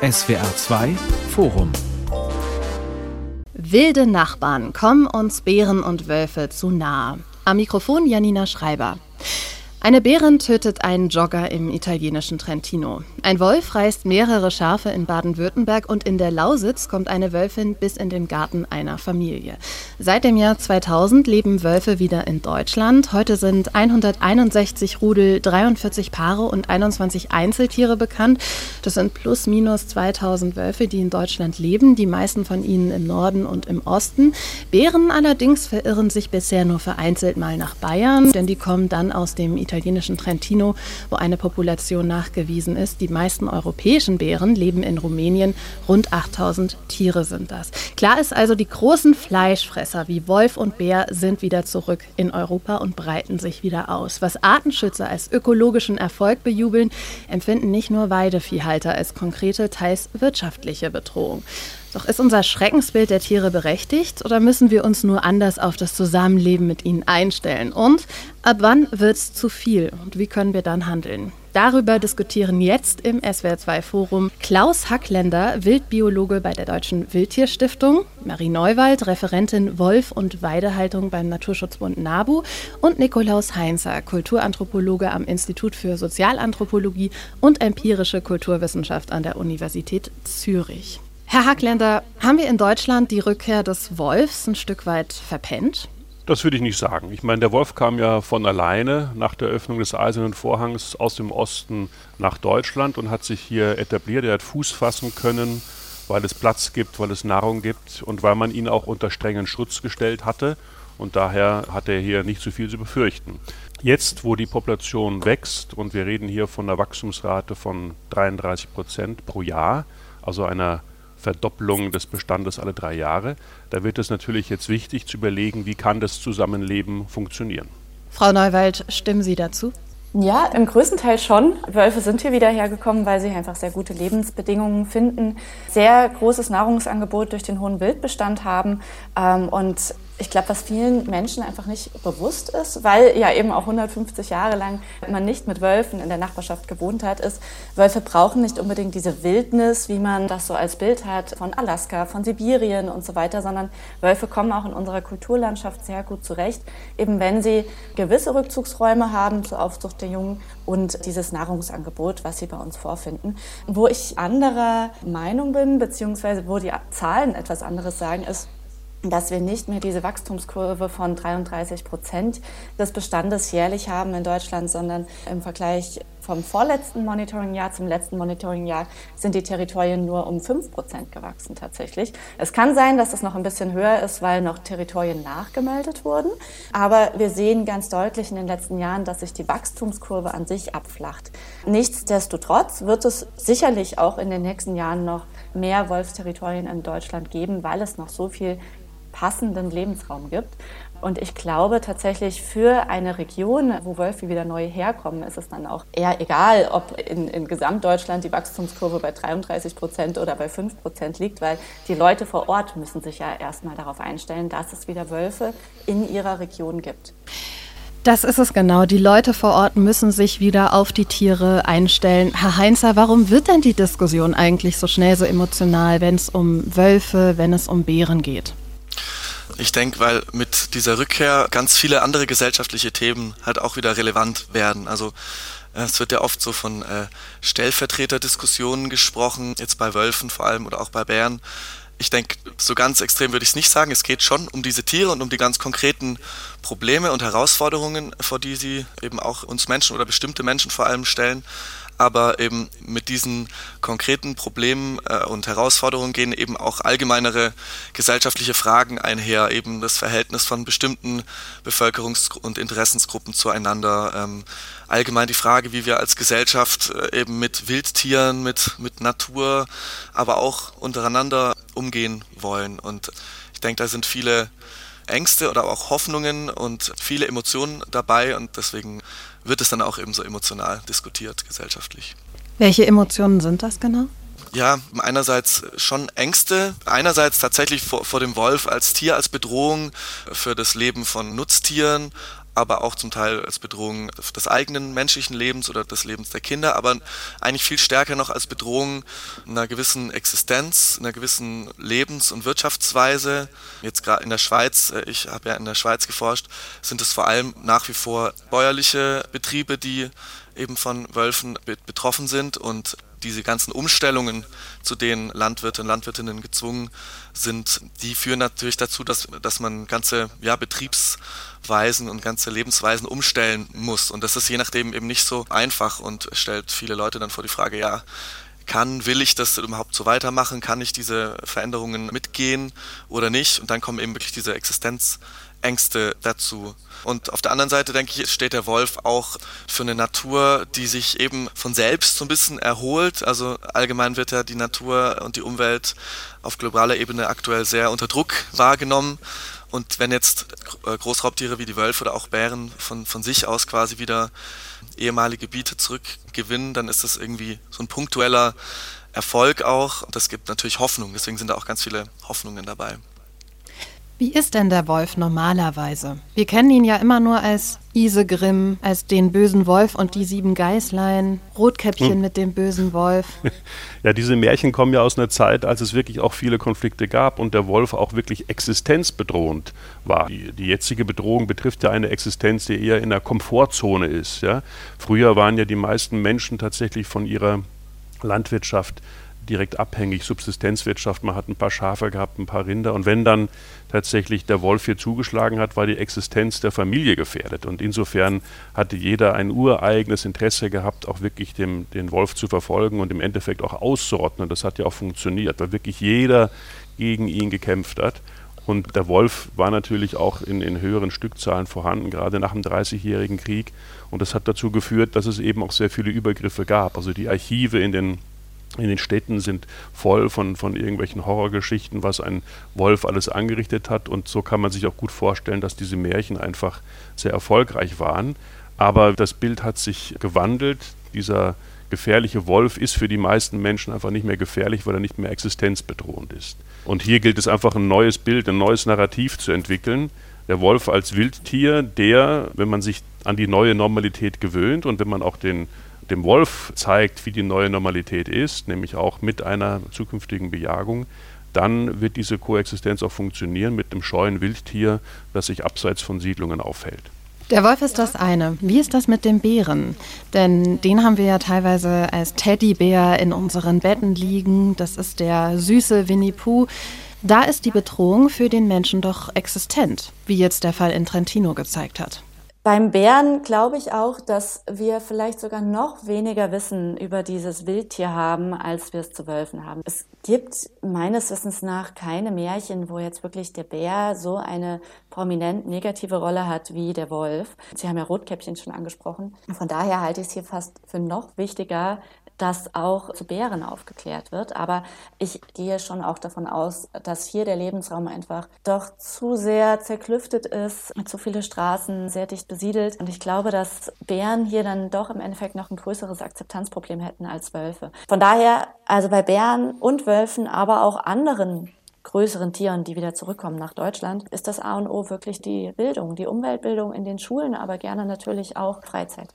SWR 2 Forum Wilde Nachbarn kommen uns Bären und Wölfe zu nahe. Am Mikrofon Janina Schreiber. Eine Bärin tötet einen Jogger im italienischen Trentino. Ein Wolf reißt mehrere Schafe in Baden-Württemberg und in der Lausitz kommt eine Wölfin bis in den Garten einer Familie. Seit dem Jahr 2000 leben Wölfe wieder in Deutschland. Heute sind 161 Rudel, 43 Paare und 21 Einzeltiere bekannt. Das sind plus minus 2000 Wölfe, die in Deutschland leben, die meisten von ihnen im Norden und im Osten. Bären allerdings verirren sich bisher nur vereinzelt mal nach Bayern, denn die kommen dann aus dem italienischen Trentino, wo eine Population nachgewiesen ist. Die meisten europäischen Bären leben in Rumänien. Rund 8000 Tiere sind das. Klar ist also, die großen Fleischfresser wie Wolf und Bär sind wieder zurück in Europa und breiten sich wieder aus. Was Artenschützer als ökologischen Erfolg bejubeln, empfinden nicht nur Weideviehhalter als konkrete, teils wirtschaftliche Bedrohung. Doch ist unser Schreckensbild der Tiere berechtigt oder müssen wir uns nur anders auf das Zusammenleben mit ihnen einstellen? Und ab wann wird es zu viel und wie können wir dann handeln? Darüber diskutieren jetzt im SWR2 Forum Klaus Hackländer, Wildbiologe bei der Deutschen Wildtierstiftung, Marie Neuwald, Referentin Wolf- und Weidehaltung beim Naturschutzbund NABU und Nikolaus Heinzer, Kulturanthropologe am Institut für Sozialanthropologie und empirische Kulturwissenschaft an der Universität Zürich. Herr Hackländer, haben wir in Deutschland die Rückkehr des Wolfs ein Stück weit verpennt? Das würde ich nicht sagen. Ich meine, der Wolf kam ja von alleine nach der Öffnung des Eisernen Vorhangs aus dem Osten nach Deutschland und hat sich hier etabliert. Er hat Fuß fassen können, weil es Platz gibt, weil es Nahrung gibt und weil man ihn auch unter strengen Schutz gestellt hatte. Und daher hat er hier nicht so viel zu befürchten. Jetzt, wo die Population wächst und wir reden hier von einer Wachstumsrate von 33 Prozent pro Jahr, also einer Verdopplung des Bestandes alle drei Jahre. Da wird es natürlich jetzt wichtig zu überlegen, wie kann das Zusammenleben funktionieren. Frau Neuwald, stimmen Sie dazu? Ja, im größten Teil schon. Wölfe sind hier wieder hergekommen, weil sie einfach sehr gute Lebensbedingungen finden, sehr großes Nahrungsangebot durch den hohen Wildbestand haben ähm, und ich glaube, was vielen Menschen einfach nicht bewusst ist, weil ja eben auch 150 Jahre lang man nicht mit Wölfen in der Nachbarschaft gewohnt hat, ist, Wölfe brauchen nicht unbedingt diese Wildnis, wie man das so als Bild hat von Alaska, von Sibirien und so weiter, sondern Wölfe kommen auch in unserer Kulturlandschaft sehr gut zurecht, eben wenn sie gewisse Rückzugsräume haben zur Aufzucht der Jungen und dieses Nahrungsangebot, was sie bei uns vorfinden. Wo ich anderer Meinung bin, beziehungsweise wo die Zahlen etwas anderes sagen, ist, dass wir nicht mehr diese Wachstumskurve von 33 Prozent des Bestandes jährlich haben in Deutschland, sondern im Vergleich vom vorletzten Monitoringjahr zum letzten Monitoringjahr sind die Territorien nur um 5 Prozent gewachsen tatsächlich. Es kann sein, dass das noch ein bisschen höher ist, weil noch Territorien nachgemeldet wurden. Aber wir sehen ganz deutlich in den letzten Jahren, dass sich die Wachstumskurve an sich abflacht. Nichtsdestotrotz wird es sicherlich auch in den nächsten Jahren noch mehr Wolfsterritorien in Deutschland geben, weil es noch so viel passenden Lebensraum gibt. Und ich glaube tatsächlich für eine Region, wo Wölfe wieder neu herkommen, ist es dann auch eher egal, ob in, in Gesamtdeutschland die Wachstumskurve bei 33 Prozent oder bei 5 Prozent liegt, weil die Leute vor Ort müssen sich ja erstmal darauf einstellen, dass es wieder Wölfe in ihrer Region gibt. Das ist es genau. Die Leute vor Ort müssen sich wieder auf die Tiere einstellen. Herr Heinzer, warum wird denn die Diskussion eigentlich so schnell so emotional, wenn es um Wölfe, wenn es um Bären geht? Ich denke, weil mit dieser Rückkehr ganz viele andere gesellschaftliche Themen halt auch wieder relevant werden. Also äh, es wird ja oft so von äh, Stellvertreterdiskussionen gesprochen, jetzt bei Wölfen vor allem oder auch bei Bären. Ich denke, so ganz extrem würde ich es nicht sagen. Es geht schon um diese Tiere und um die ganz konkreten Probleme und Herausforderungen, vor die sie eben auch uns Menschen oder bestimmte Menschen vor allem stellen aber eben mit diesen konkreten Problemen äh, und Herausforderungen gehen eben auch allgemeinere gesellschaftliche Fragen einher, eben das Verhältnis von bestimmten Bevölkerungs- und Interessensgruppen zueinander, ähm, allgemein die Frage, wie wir als Gesellschaft äh, eben mit Wildtieren, mit, mit Natur, aber auch untereinander umgehen wollen. Und ich denke, da sind viele Ängste oder auch Hoffnungen und viele Emotionen dabei und deswegen wird es dann auch eben so emotional diskutiert gesellschaftlich. Welche Emotionen sind das genau? Ja, einerseits schon Ängste, einerseits tatsächlich vor, vor dem Wolf als Tier, als Bedrohung für das Leben von Nutztieren, aber auch zum Teil als Bedrohung des eigenen menschlichen Lebens oder des Lebens der Kinder, aber eigentlich viel stärker noch als Bedrohung einer gewissen Existenz, einer gewissen Lebens- und Wirtschaftsweise. Jetzt gerade in der Schweiz, äh, ich habe ja in der Schweiz geforscht, sind es vor allem nach wie vor bäuerliche Betriebe, die eben von Wölfen betroffen sind und diese ganzen Umstellungen, zu denen Landwirte und Landwirtinnen gezwungen sind, die führen natürlich dazu, dass, dass man ganze ja, Betriebsweisen und ganze Lebensweisen umstellen muss. Und das ist je nachdem eben nicht so einfach und stellt viele Leute dann vor die Frage, ja, kann, will ich das überhaupt so weitermachen? Kann ich diese Veränderungen mitgehen oder nicht? Und dann kommen eben wirklich diese Existenzängste dazu. Und auf der anderen Seite, denke ich, steht der Wolf auch für eine Natur, die sich eben von selbst so ein bisschen erholt. Also allgemein wird ja die Natur und die Umwelt auf globaler Ebene aktuell sehr unter Druck wahrgenommen. Und wenn jetzt äh, Großraubtiere wie die Wölfe oder auch Bären von, von sich aus quasi wieder ehemalige Gebiete zurückgewinnen, dann ist das irgendwie so ein punktueller Erfolg auch. Und das gibt natürlich Hoffnung. Deswegen sind da auch ganz viele Hoffnungen dabei. Wie ist denn der Wolf normalerweise? Wir kennen ihn ja immer nur als Isegrimm, als den bösen Wolf und die sieben Geißlein, Rotkäppchen hm. mit dem bösen Wolf. Ja, diese Märchen kommen ja aus einer Zeit, als es wirklich auch viele Konflikte gab und der Wolf auch wirklich existenzbedrohend war. Die, die jetzige Bedrohung betrifft ja eine Existenz, die eher in der Komfortzone ist. Ja? Früher waren ja die meisten Menschen tatsächlich von ihrer Landwirtschaft direkt abhängig, Subsistenzwirtschaft, man hat ein paar Schafe gehabt, ein paar Rinder und wenn dann tatsächlich der Wolf hier zugeschlagen hat, war die Existenz der Familie gefährdet und insofern hatte jeder ein ureigenes Interesse gehabt, auch wirklich dem, den Wolf zu verfolgen und im Endeffekt auch auszurotten das hat ja auch funktioniert, weil wirklich jeder gegen ihn gekämpft hat. Und der Wolf war natürlich auch in, in höheren Stückzahlen vorhanden, gerade nach dem Dreißigjährigen Krieg. Und das hat dazu geführt, dass es eben auch sehr viele Übergriffe gab. Also die Archive in den in den Städten sind voll von, von irgendwelchen Horrorgeschichten, was ein Wolf alles angerichtet hat. Und so kann man sich auch gut vorstellen, dass diese Märchen einfach sehr erfolgreich waren. Aber das Bild hat sich gewandelt. Dieser gefährliche Wolf ist für die meisten Menschen einfach nicht mehr gefährlich, weil er nicht mehr existenzbedrohend ist. Und hier gilt es einfach ein neues Bild, ein neues Narrativ zu entwickeln. Der Wolf als Wildtier, der, wenn man sich an die neue Normalität gewöhnt und wenn man auch den dem Wolf zeigt, wie die neue Normalität ist, nämlich auch mit einer zukünftigen Bejagung, dann wird diese Koexistenz auch funktionieren mit dem scheuen Wildtier, das sich abseits von Siedlungen aufhält. Der Wolf ist das eine. Wie ist das mit dem Bären? Denn den haben wir ja teilweise als Teddybär in unseren Betten liegen. Das ist der süße Winnie Pooh. Da ist die Bedrohung für den Menschen doch existent, wie jetzt der Fall in Trentino gezeigt hat. Beim Bären glaube ich auch, dass wir vielleicht sogar noch weniger Wissen über dieses Wildtier haben, als wir es zu Wölfen haben. Es gibt meines Wissens nach keine Märchen, wo jetzt wirklich der Bär so eine prominent negative Rolle hat wie der Wolf. Sie haben ja Rotkäppchen schon angesprochen. Von daher halte ich es hier fast für noch wichtiger, dass auch zu Bären aufgeklärt wird. Aber ich gehe schon auch davon aus, dass hier der Lebensraum einfach doch zu sehr zerklüftet ist, zu viele Straßen, sehr dicht besiedelt. Und ich glaube, dass Bären hier dann doch im Endeffekt noch ein größeres Akzeptanzproblem hätten als Wölfe. Von daher, also bei Bären und Wölfen, aber auch anderen größeren Tieren, die wieder zurückkommen nach Deutschland, ist das A und O wirklich die Bildung, die Umweltbildung in den Schulen, aber gerne natürlich auch Freizeit.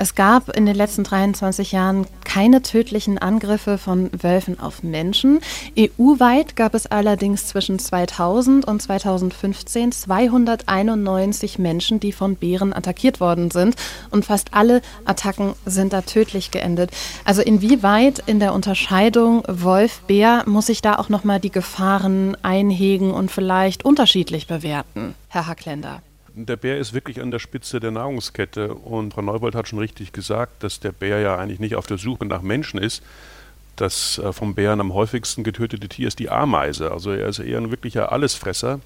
Es gab in den letzten 23 Jahren keine tödlichen Angriffe von Wölfen auf Menschen. EU-weit gab es allerdings zwischen 2000 und 2015 291 Menschen, die von Bären attackiert worden sind. Und fast alle Attacken sind da tödlich geendet. Also inwieweit in der Unterscheidung Wolf-Bär muss ich da auch nochmal die Gefahren einhegen und vielleicht unterschiedlich bewerten, Herr Hackländer? Der Bär ist wirklich an der Spitze der Nahrungskette und Frau Neubold hat schon richtig gesagt, dass der Bär ja eigentlich nicht auf der Suche nach Menschen ist. Das äh, vom Bären am häufigsten getötete Tier ist die Ameise. Also er ist eher ein wirklicher Allesfresser.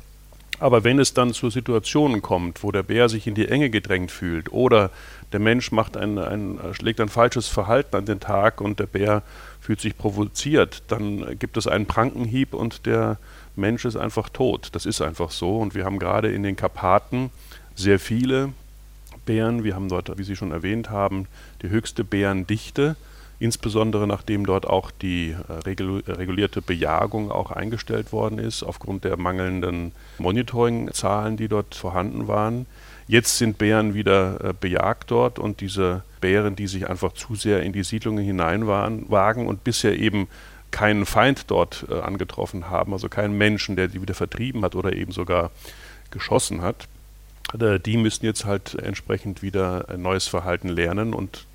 Aber wenn es dann zu Situationen kommt, wo der Bär sich in die Enge gedrängt fühlt oder der Mensch macht ein, ein, schlägt ein falsches Verhalten an den Tag und der Bär fühlt sich provoziert, dann gibt es einen Prankenhieb und der Mensch ist einfach tot. Das ist einfach so. Und wir haben gerade in den Karpaten sehr viele Bären. Wir haben dort, wie Sie schon erwähnt haben, die höchste Bärendichte, insbesondere nachdem dort auch die äh, regulierte Bejagung auch eingestellt worden ist, aufgrund der mangelnden Monitoringzahlen, die dort vorhanden waren. Jetzt sind Bären wieder äh, bejagt dort und diese Bären, die sich einfach zu sehr in die Siedlungen hineinwagen und bisher eben keinen Feind dort äh, angetroffen haben, also keinen Menschen, der die wieder vertrieben hat oder eben sogar geschossen hat, äh, die müssen jetzt halt entsprechend wieder ein neues Verhalten lernen. Und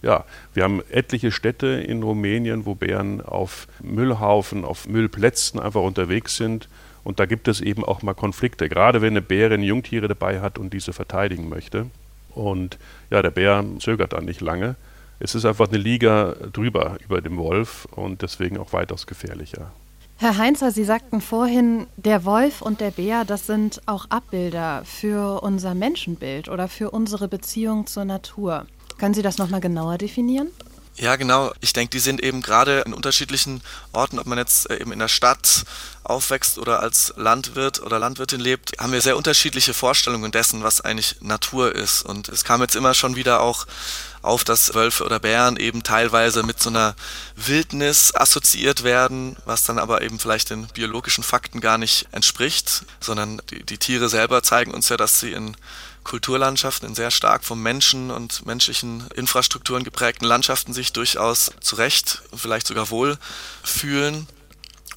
ja, wir haben etliche Städte in Rumänien, wo Bären auf Müllhaufen, auf Müllplätzen einfach unterwegs sind. Und da gibt es eben auch mal Konflikte, gerade wenn eine Bärin Jungtiere dabei hat und diese verteidigen möchte. Und ja, der Bär zögert dann nicht lange es ist einfach eine Liga drüber über dem Wolf und deswegen auch weitaus gefährlicher. Herr Heinzer, Sie sagten vorhin, der Wolf und der Bär, das sind auch Abbilder für unser Menschenbild oder für unsere Beziehung zur Natur. Können Sie das nochmal genauer definieren? Ja, genau. Ich denke, die sind eben gerade in unterschiedlichen Orten, ob man jetzt äh, eben in der Stadt aufwächst oder als Landwirt oder Landwirtin lebt, haben wir sehr unterschiedliche Vorstellungen dessen, was eigentlich Natur ist. Und es kam jetzt immer schon wieder auch auf, dass Wölfe oder Bären eben teilweise mit so einer Wildnis assoziiert werden, was dann aber eben vielleicht den biologischen Fakten gar nicht entspricht, sondern die, die Tiere selber zeigen uns ja, dass sie in Kulturlandschaften, in sehr stark vom Menschen und menschlichen Infrastrukturen geprägten Landschaften sich durchaus zurecht, vielleicht sogar wohl fühlen.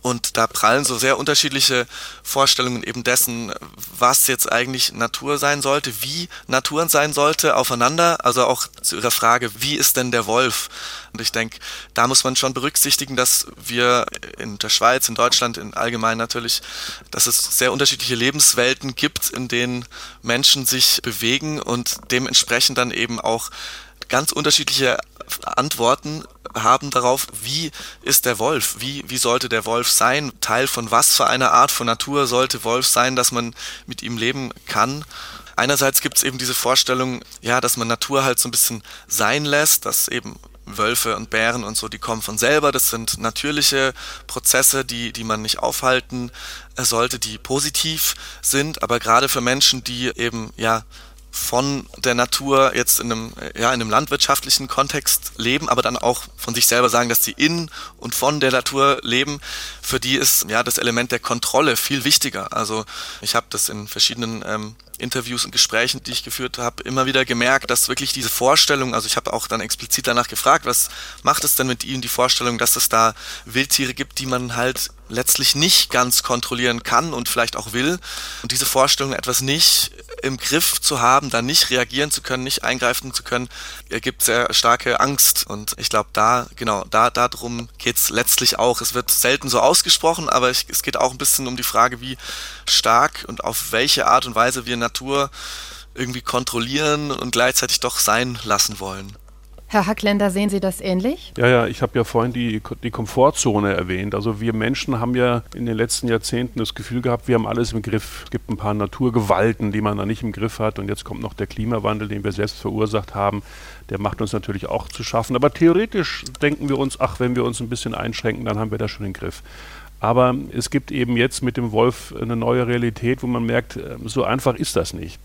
Und da prallen so sehr unterschiedliche Vorstellungen eben dessen, was jetzt eigentlich Natur sein sollte, wie Natur sein sollte, aufeinander. Also auch zu Ihrer Frage, wie ist denn der Wolf? Und ich denke, da muss man schon berücksichtigen, dass wir in der Schweiz, in Deutschland, in allgemein natürlich, dass es sehr unterschiedliche Lebenswelten gibt, in denen Menschen sich bewegen und dementsprechend dann eben auch ganz unterschiedliche Antworten haben darauf, wie ist der Wolf, wie, wie sollte der Wolf sein, Teil von was für einer Art von Natur sollte Wolf sein, dass man mit ihm leben kann. Einerseits gibt es eben diese Vorstellung, ja, dass man Natur halt so ein bisschen sein lässt, dass eben Wölfe und Bären und so, die kommen von selber. Das sind natürliche Prozesse, die, die man nicht aufhalten sollte, die positiv sind. Aber gerade für Menschen, die eben, ja, von der Natur jetzt in einem, ja, in einem landwirtschaftlichen Kontext leben, aber dann auch von sich selber sagen, dass sie in und von der Natur leben, für die ist ja das Element der Kontrolle viel wichtiger. Also ich habe das in verschiedenen ähm, Interviews und Gesprächen, die ich geführt habe, immer wieder gemerkt, dass wirklich diese Vorstellung, also ich habe auch dann explizit danach gefragt, was macht es denn mit Ihnen die Vorstellung, dass es da Wildtiere gibt, die man halt letztlich nicht ganz kontrollieren kann und vielleicht auch will. Und diese Vorstellung, etwas nicht im Griff zu haben, da nicht reagieren zu können, nicht eingreifen zu können, ergibt sehr starke Angst. Und ich glaube, da, genau, da, darum geht's letztlich auch. Es wird selten so ausgesprochen, aber ich, es geht auch ein bisschen um die Frage, wie stark und auf welche Art und Weise wir Natur irgendwie kontrollieren und gleichzeitig doch sein lassen wollen. Herr Hackländer, sehen Sie das ähnlich? Ja, ja, ich habe ja vorhin die, die Komfortzone erwähnt. Also wir Menschen haben ja in den letzten Jahrzehnten das Gefühl gehabt, wir haben alles im Griff. Es gibt ein paar Naturgewalten, die man da nicht im Griff hat. Und jetzt kommt noch der Klimawandel, den wir selbst verursacht haben. Der macht uns natürlich auch zu schaffen. Aber theoretisch denken wir uns, ach, wenn wir uns ein bisschen einschränken, dann haben wir das schon im Griff. Aber es gibt eben jetzt mit dem Wolf eine neue Realität, wo man merkt, so einfach ist das nicht.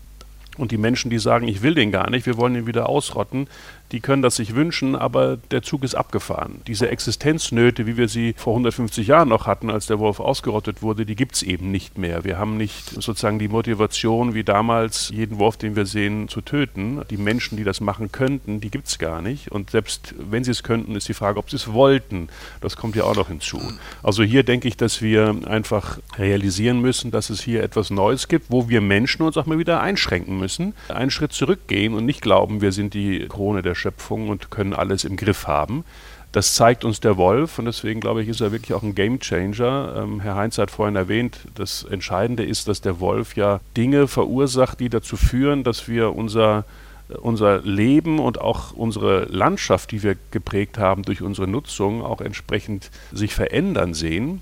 Und die Menschen, die sagen, ich will den gar nicht, wir wollen ihn wieder ausrotten, die können das sich wünschen, aber der Zug ist abgefahren. Diese Existenznöte, wie wir sie vor 150 Jahren noch hatten, als der Wolf ausgerottet wurde, die gibt es eben nicht mehr. Wir haben nicht sozusagen die Motivation, wie damals jeden Wolf, den wir sehen, zu töten. Die Menschen, die das machen könnten, die gibt es gar nicht. Und selbst wenn sie es könnten, ist die Frage, ob sie es wollten. Das kommt ja auch noch hinzu. Also hier denke ich, dass wir einfach realisieren müssen, dass es hier etwas Neues gibt, wo wir Menschen uns auch mal wieder einschränken müssen, einen Schritt zurückgehen und nicht glauben, wir sind die Krone der Schöpfung und können alles im Griff haben. Das zeigt uns der Wolf und deswegen glaube ich, ist er wirklich auch ein Gamechanger. Ähm, Herr Heinz hat vorhin erwähnt, das Entscheidende ist, dass der Wolf ja Dinge verursacht, die dazu führen, dass wir unser, unser Leben und auch unsere Landschaft, die wir geprägt haben durch unsere Nutzung, auch entsprechend sich verändern sehen.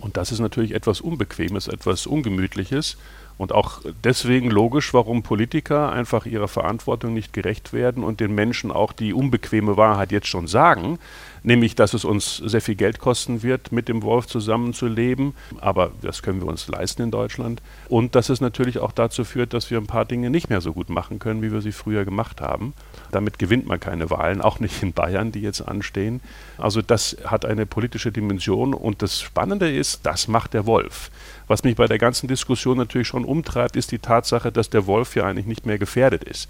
Und das ist natürlich etwas Unbequemes, etwas Ungemütliches. Und auch deswegen logisch, warum Politiker einfach ihrer Verantwortung nicht gerecht werden und den Menschen auch die unbequeme Wahrheit jetzt schon sagen, nämlich dass es uns sehr viel Geld kosten wird, mit dem Wolf zusammenzuleben, aber das können wir uns leisten in Deutschland. Und dass es natürlich auch dazu führt, dass wir ein paar Dinge nicht mehr so gut machen können, wie wir sie früher gemacht haben. Damit gewinnt man keine Wahlen, auch nicht in Bayern, die jetzt anstehen. Also das hat eine politische Dimension und das Spannende ist, das macht der Wolf. Was mich bei der ganzen Diskussion natürlich schon umtreibt, ist die Tatsache, dass der Wolf ja eigentlich nicht mehr gefährdet ist.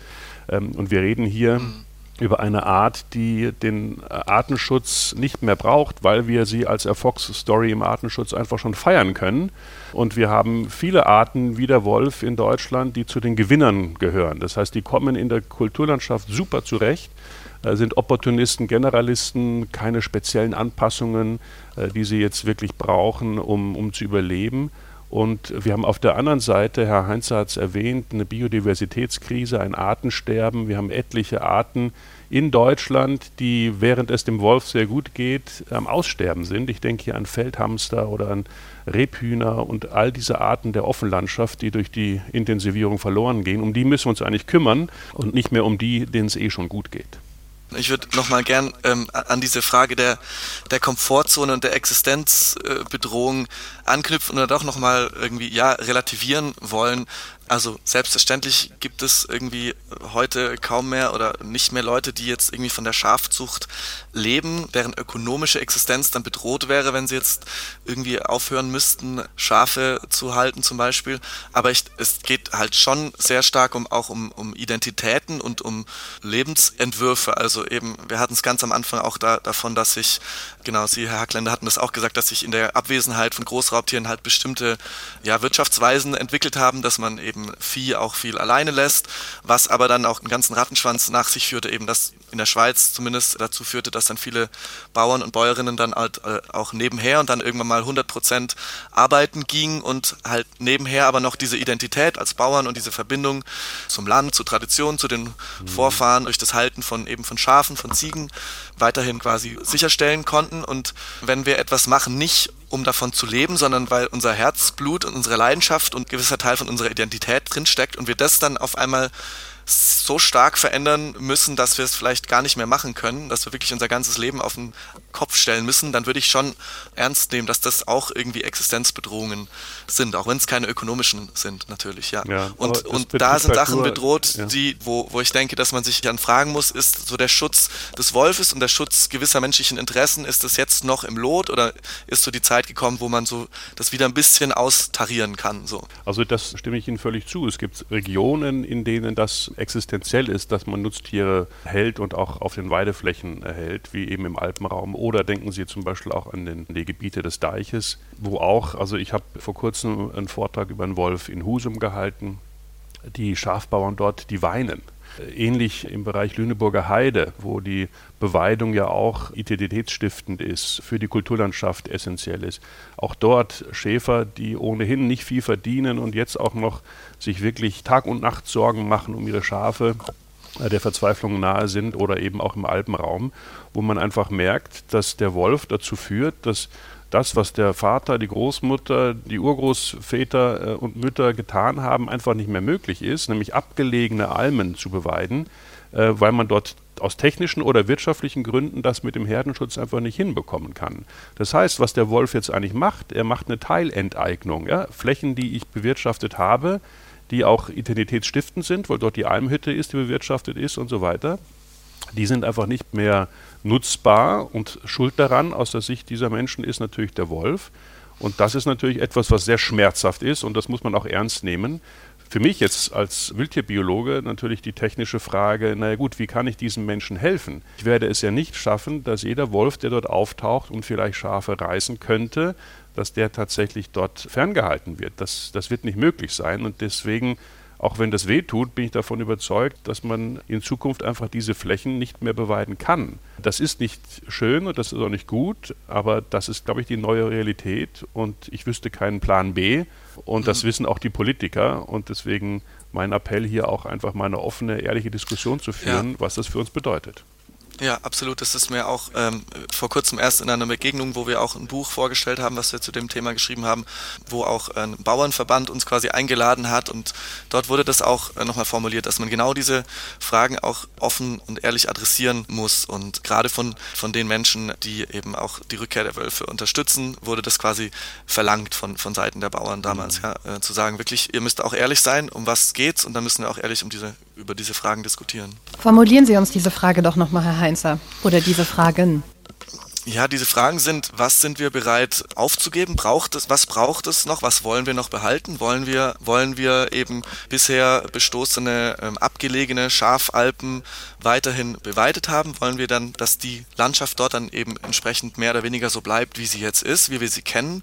Ähm, und wir reden hier mhm über eine Art, die den äh, Artenschutz nicht mehr braucht, weil wir sie als Erfolgsstory im Artenschutz einfach schon feiern können. Und wir haben viele Arten wie der Wolf in Deutschland, die zu den Gewinnern gehören. Das heißt, die kommen in der Kulturlandschaft super zurecht, äh, sind Opportunisten, Generalisten, keine speziellen Anpassungen, äh, die sie jetzt wirklich brauchen, um, um zu überleben. Und wir haben auf der anderen Seite, Herr Heinze hat es erwähnt, eine Biodiversitätskrise, ein Artensterben. Wir haben etliche Arten in Deutschland, die, während es dem Wolf sehr gut geht, am Aussterben sind. Ich denke hier an Feldhamster oder an Rebhühner und all diese Arten der Offenlandschaft, die durch die Intensivierung verloren gehen. Um die müssen wir uns eigentlich kümmern und nicht mehr um die, denen es eh schon gut geht. Ich würde nochmal gern ähm, an diese Frage der, der Komfortzone und der Existenzbedrohung äh, anknüpfen und doch nochmal irgendwie ja relativieren wollen. Also selbstverständlich gibt es irgendwie heute kaum mehr oder nicht mehr Leute, die jetzt irgendwie von der Schafzucht leben, deren ökonomische Existenz dann bedroht wäre, wenn sie jetzt irgendwie aufhören müssten, Schafe zu halten zum Beispiel. Aber ich, es geht halt schon sehr stark um auch um, um Identitäten und um Lebensentwürfe. Also eben, wir hatten es ganz am Anfang auch da, davon, dass sich, genau, Sie, Herr Hackländer, hatten das auch gesagt, dass sich in der Abwesenheit von Großraubtieren halt bestimmte ja, Wirtschaftsweisen entwickelt haben, dass man eben Vieh auch viel alleine lässt, was aber dann auch einen ganzen Rattenschwanz nach sich führte, eben das in der Schweiz zumindest dazu führte, dass dann viele Bauern und Bäuerinnen dann halt äh, auch nebenher und dann irgendwann mal 100 Prozent arbeiten gingen und halt nebenher aber noch diese Identität als Bauern und diese Verbindung zum Land, zur Tradition, zu den mhm. Vorfahren durch das Halten von eben von Schafen, von Ziegen weiterhin quasi sicherstellen konnten und wenn wir etwas machen, nicht um davon zu leben, sondern weil unser Herzblut und unsere Leidenschaft und gewisser Teil von unserer Identität drinsteckt und wir das dann auf einmal so stark verändern müssen, dass wir es vielleicht gar nicht mehr machen können, dass wir wirklich unser ganzes Leben auf den Kopf stellen müssen, dann würde ich schon ernst nehmen, dass das auch irgendwie Existenzbedrohungen sind, auch wenn es keine ökonomischen sind, natürlich, ja. ja und und da sind Sachen bedroht, ja. die, wo, wo ich denke, dass man sich dann fragen muss, ist so der Schutz des Wolfes und der Schutz gewisser menschlichen Interessen, ist das jetzt noch im Lot oder ist so die Zeit gekommen, wo man so das wieder ein bisschen austarieren kann? So? Also das stimme ich Ihnen völlig zu. Es gibt Regionen, in denen das existenziell ist, dass man Nutztiere hält und auch auf den Weideflächen erhält, wie eben im Alpenraum. Oder denken Sie zum Beispiel auch an, den, die Gebiete des Deiches, wo auch, also ich habe vor kurzem einen Vortrag über einen Wolf in Husum gehalten. Die Schafbauern dort, die weinen Ähnlich im Bereich Lüneburger Heide, wo die Beweidung ja auch identitätsstiftend ist, für die Kulturlandschaft essentiell ist. Auch dort Schäfer, die ohnehin nicht viel verdienen und jetzt auch noch sich wirklich Tag und Nacht Sorgen machen um ihre Schafe, äh, der Verzweiflung nahe sind oder eben auch im Alpenraum, wo man einfach merkt, dass der Wolf dazu führt, dass das, was der Vater, die Großmutter, die Urgroßväter äh, und Mütter getan haben, einfach nicht mehr möglich ist, nämlich abgelegene Almen zu beweiden, äh, weil man dort aus technischen oder wirtschaftlichen Gründen das mit dem Herdenschutz einfach nicht hinbekommen kann. Das heißt, was der Wolf jetzt eigentlich macht, er macht eine Teilenteignung. Ja? Flächen, die ich bewirtschaftet habe, die auch identitätsstiftend sind, weil dort die Almhütte ist, die bewirtschaftet ist und so weiter, die sind einfach nicht mehr nutzbar und schuld daran aus der Sicht dieser Menschen ist natürlich der Wolf. Und das ist natürlich etwas, was sehr schmerzhaft ist und das muss man auch ernst nehmen. Für mich jetzt als Wildtierbiologe natürlich die technische Frage, naja gut, wie kann ich diesen Menschen helfen? Ich werde es ja nicht schaffen, dass jeder Wolf, der dort auftaucht und vielleicht Schafe reißen könnte, dass der tatsächlich dort ferngehalten wird. Das, das wird nicht möglich sein und deswegen auch wenn das weh tut, bin ich davon überzeugt, dass man in Zukunft einfach diese Flächen nicht mehr beweiden kann. Das ist nicht schön und das ist auch nicht gut, aber das ist, glaube ich, die neue Realität und ich wüsste keinen Plan B und das mhm. wissen auch die Politiker und deswegen mein Appell hier auch einfach mal eine offene, ehrliche Diskussion zu führen, ja. was das für uns bedeutet. Ja, absolut. Das ist mir auch ähm, vor kurzem erst in einer Begegnung, wo wir auch ein Buch vorgestellt haben, was wir zu dem Thema geschrieben haben, wo auch ein Bauernverband uns quasi eingeladen hat und dort wurde das auch äh, nochmal formuliert, dass man genau diese Fragen auch offen und ehrlich adressieren muss und gerade von, von den Menschen, die eben auch die Rückkehr der Wölfe unterstützen, wurde das quasi verlangt von, von Seiten der Bauern damals, mhm. ja, äh, zu sagen, wirklich, ihr müsst auch ehrlich sein, um was geht's und dann müssen wir auch ehrlich um diese, über diese Fragen diskutieren. Formulieren Sie uns diese Frage doch nochmal, Herr Heinzer, oder diese Fragen. Ja, diese Fragen sind, was sind wir bereit aufzugeben? Braucht es, was braucht es noch? Was wollen wir noch behalten? Wollen wir, wollen wir eben bisher bestoßene, ähm, abgelegene Schafalpen weiterhin beweidet haben? Wollen wir dann, dass die Landschaft dort dann eben entsprechend mehr oder weniger so bleibt, wie sie jetzt ist, wie wir sie kennen?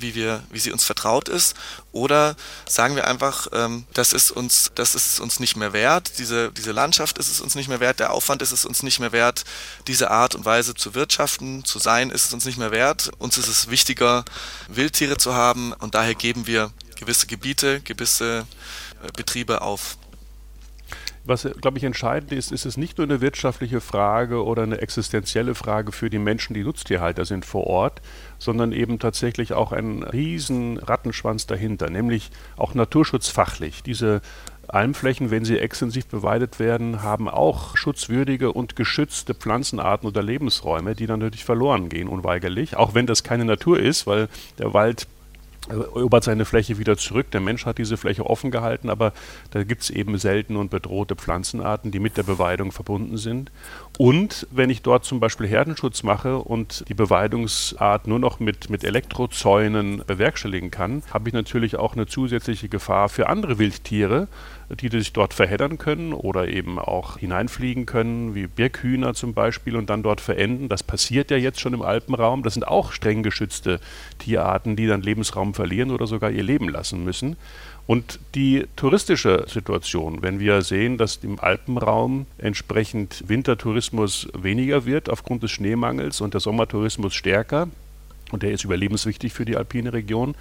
Wie wir, wie sie uns vertraut ist, oder sagen wir einfach, ähm, das ist uns, das ist uns nicht mehr wert, diese, diese Landschaft ist es uns nicht mehr wert, der Aufwand ist es uns nicht mehr wert, diese Art und Weise zu wirtschaften, zu sein, ist es uns nicht mehr wert. Uns ist es wichtiger, Wildtiere zu haben. Und daher geben wir gewisse Gebiete, gewisse äh, Betriebe auf. Was, glaube ich, entscheidend ist, ist es nicht nur eine wirtschaftliche Frage oder eine existenzielle Frage für die Menschen, die Nutztierhalter sind vor Ort, sondern eben tatsächlich auch ein riesen Rattenschwanz dahinter, nämlich auch naturschutzfachlich. Diese Almflächen, wenn sie extensiv beweidet werden, haben auch schutzwürdige und geschützte Pflanzenarten oder Lebensräume, die dann natürlich verloren gehen, unweigerlich. Auch wenn das keine Natur ist, weil der Wald erobert seine Fläche wieder zurück. Der Mensch hat diese Fläche offen gehalten, aber da gibt es eben seltene und bedrohte Pflanzenarten, die mit der Beweidung verbunden sind. Und wenn ich dort zum Beispiel Herdenschutz mache und die Beweidungsart nur noch mit, mit Elektrozäunen bewerkstelligen kann, habe ich natürlich auch eine zusätzliche Gefahr für andere Wildtiere, die sich dort verheddern können oder eben auch hineinfliegen können, wie Birkhühner zum Beispiel, und dann dort verenden. Das passiert ja jetzt schon im Alpenraum. Das sind auch streng geschützte Tierarten, die dann Lebensraum verlieren oder sogar ihr Leben lassen müssen. Und die touristische Situation, wenn wir sehen, dass im Alpenraum entsprechend Wintertourismus weniger wird aufgrund des Schneemangels und der Sommertourismus stärker, und der ist überlebenswichtig für die alpine Region,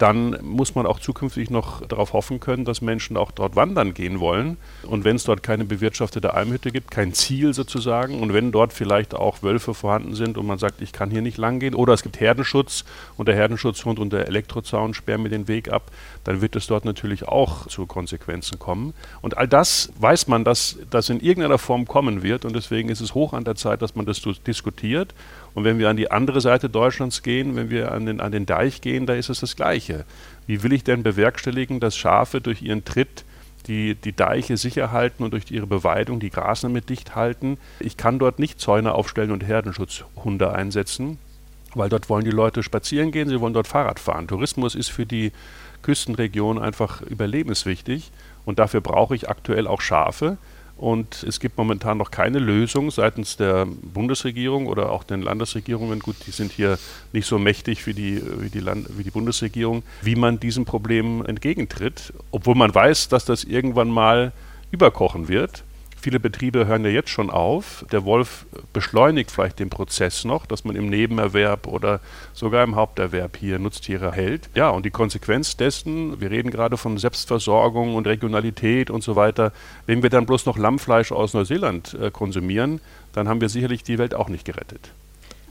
dann muss man auch zukünftig noch darauf hoffen können, dass Menschen auch dort wandern gehen wollen. Und wenn es dort keine bewirtschaftete Almhütte gibt, kein Ziel sozusagen, und wenn dort vielleicht auch Wölfe vorhanden sind und man sagt, ich kann hier nicht lang gehen, oder es gibt Herdenschutz und der Herdenschutzhund und der Elektrozaun sperren mir den Weg ab, dann wird es dort natürlich auch zu Konsequenzen kommen. Und all das weiß man, dass das in irgendeiner Form kommen wird und deswegen ist es hoch an der Zeit, dass man das diskutiert und wenn wir an die andere Seite Deutschlands gehen, wenn wir an den, an den Deich gehen, da ist es das Gleiche. Wie will ich denn bewerkstelligen, dass Schafe durch ihren Tritt die, die Deiche sicher halten und durch ihre Beweidung die Grasnämme dicht halten? Ich kann dort nicht Zäune aufstellen und Herdenschutzhunde einsetzen, weil dort wollen die Leute spazieren gehen, sie wollen dort Fahrrad fahren. Tourismus ist für die Küstenregion einfach überlebenswichtig und dafür brauche ich aktuell auch Schafe. Und es gibt momentan noch keine Lösung seitens der Bundesregierung oder auch den Landesregierungen, gut, die sind hier nicht so mächtig wie die, wie die, Land wie die Bundesregierung, wie man diesem Problem entgegentritt, obwohl man weiß, dass das irgendwann mal überkochen wird. Viele Betriebe hören ja jetzt schon auf. Der Wolf beschleunigt vielleicht den Prozess noch, dass man im Nebenerwerb oder sogar im Haupterwerb hier Nutztiere hält. Ja, und die Konsequenz dessen, wir reden gerade von Selbstversorgung und Regionalität und so weiter, wenn wir dann bloß noch Lammfleisch aus Neuseeland äh, konsumieren, dann haben wir sicherlich die Welt auch nicht gerettet.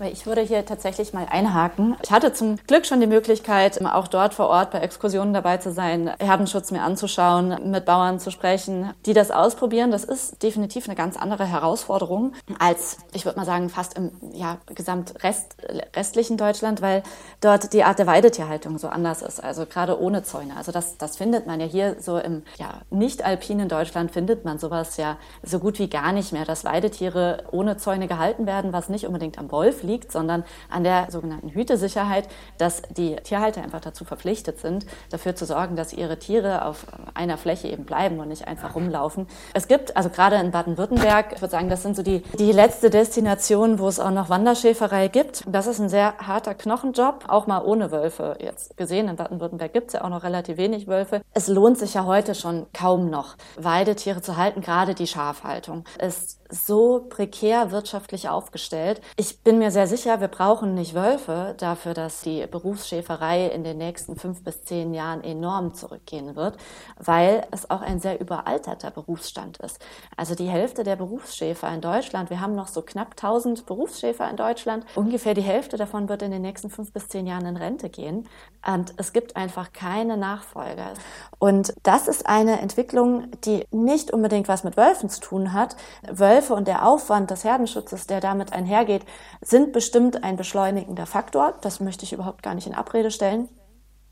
Ich würde hier tatsächlich mal einhaken. Ich hatte zum Glück schon die Möglichkeit, auch dort vor Ort bei Exkursionen dabei zu sein, Herdenschutz mir anzuschauen, mit Bauern zu sprechen, die das ausprobieren. Das ist definitiv eine ganz andere Herausforderung als, ich würde mal sagen, fast im ja, gesamt Rest, restlichen Deutschland, weil dort die Art der Weidetierhaltung so anders ist. Also gerade ohne Zäune. Also das, das findet man ja hier so im ja, nicht alpinen Deutschland findet man sowas ja so gut wie gar nicht mehr, dass Weidetiere ohne Zäune gehalten werden, was nicht unbedingt am Wolf liegt liegt, sondern an der sogenannten Hütesicherheit, dass die Tierhalter einfach dazu verpflichtet sind, dafür zu sorgen, dass ihre Tiere auf einer Fläche eben bleiben und nicht einfach rumlaufen. Es gibt, also gerade in Baden-Württemberg, ich würde sagen, das sind so die, die letzte Destination, wo es auch noch Wanderschäferei gibt. Das ist ein sehr harter Knochenjob, auch mal ohne Wölfe jetzt gesehen. In Baden-Württemberg gibt es ja auch noch relativ wenig Wölfe. Es lohnt sich ja heute schon kaum noch, Weidetiere zu halten, gerade die Schafhaltung ist so prekär wirtschaftlich aufgestellt. Ich bin mir sehr sicher, wir brauchen nicht Wölfe dafür, dass die Berufsschäferei in den nächsten fünf bis zehn Jahren enorm zurückgehen wird, weil es auch ein sehr überalterter Berufsstand ist. Also die Hälfte der Berufsschäfer in Deutschland, wir haben noch so knapp 1000 Berufsschäfer in Deutschland, ungefähr die Hälfte davon wird in den nächsten fünf bis zehn Jahren in Rente gehen. Und es gibt einfach keine Nachfolger. Und das ist eine Entwicklung, die nicht unbedingt was mit Wölfen zu tun hat. Wölfe und der Aufwand des Herdenschutzes, der damit einhergeht, sind bestimmt ein beschleunigender Faktor. Das möchte ich überhaupt gar nicht in Abrede stellen.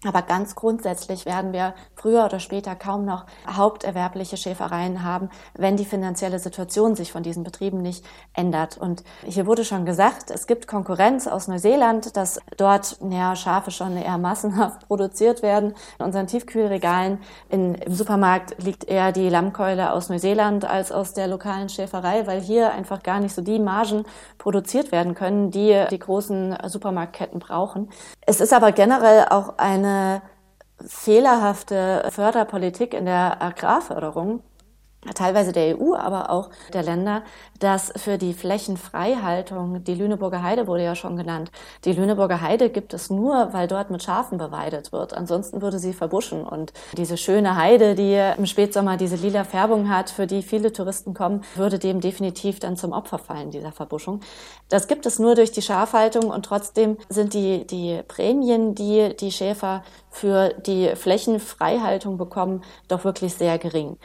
Aber ganz grundsätzlich werden wir früher oder später kaum noch haupterwerbliche Schäfereien haben, wenn die finanzielle Situation sich von diesen Betrieben nicht ändert. Und hier wurde schon gesagt, es gibt Konkurrenz aus Neuseeland, dass dort ja, Schafe schon eher massenhaft produziert werden. In unseren Tiefkühlregalen in, im Supermarkt liegt eher die Lammkeule aus Neuseeland als aus der lokalen Schäferei, weil hier einfach gar nicht so die Margen produziert werden können, die die großen Supermarktketten brauchen. Es ist aber generell auch eine eine fehlerhafte Förderpolitik in der Agrarförderung teilweise der EU, aber auch der Länder, dass für die Flächenfreihaltung, die Lüneburger Heide wurde ja schon genannt, die Lüneburger Heide gibt es nur, weil dort mit Schafen beweidet wird. Ansonsten würde sie verbuschen. Und diese schöne Heide, die im Spätsommer diese lila Färbung hat, für die viele Touristen kommen, würde dem definitiv dann zum Opfer fallen, dieser Verbuschung. Das gibt es nur durch die Schafhaltung und trotzdem sind die, die Prämien, die die Schäfer für die Flächenfreihaltung bekommen, doch wirklich sehr gering.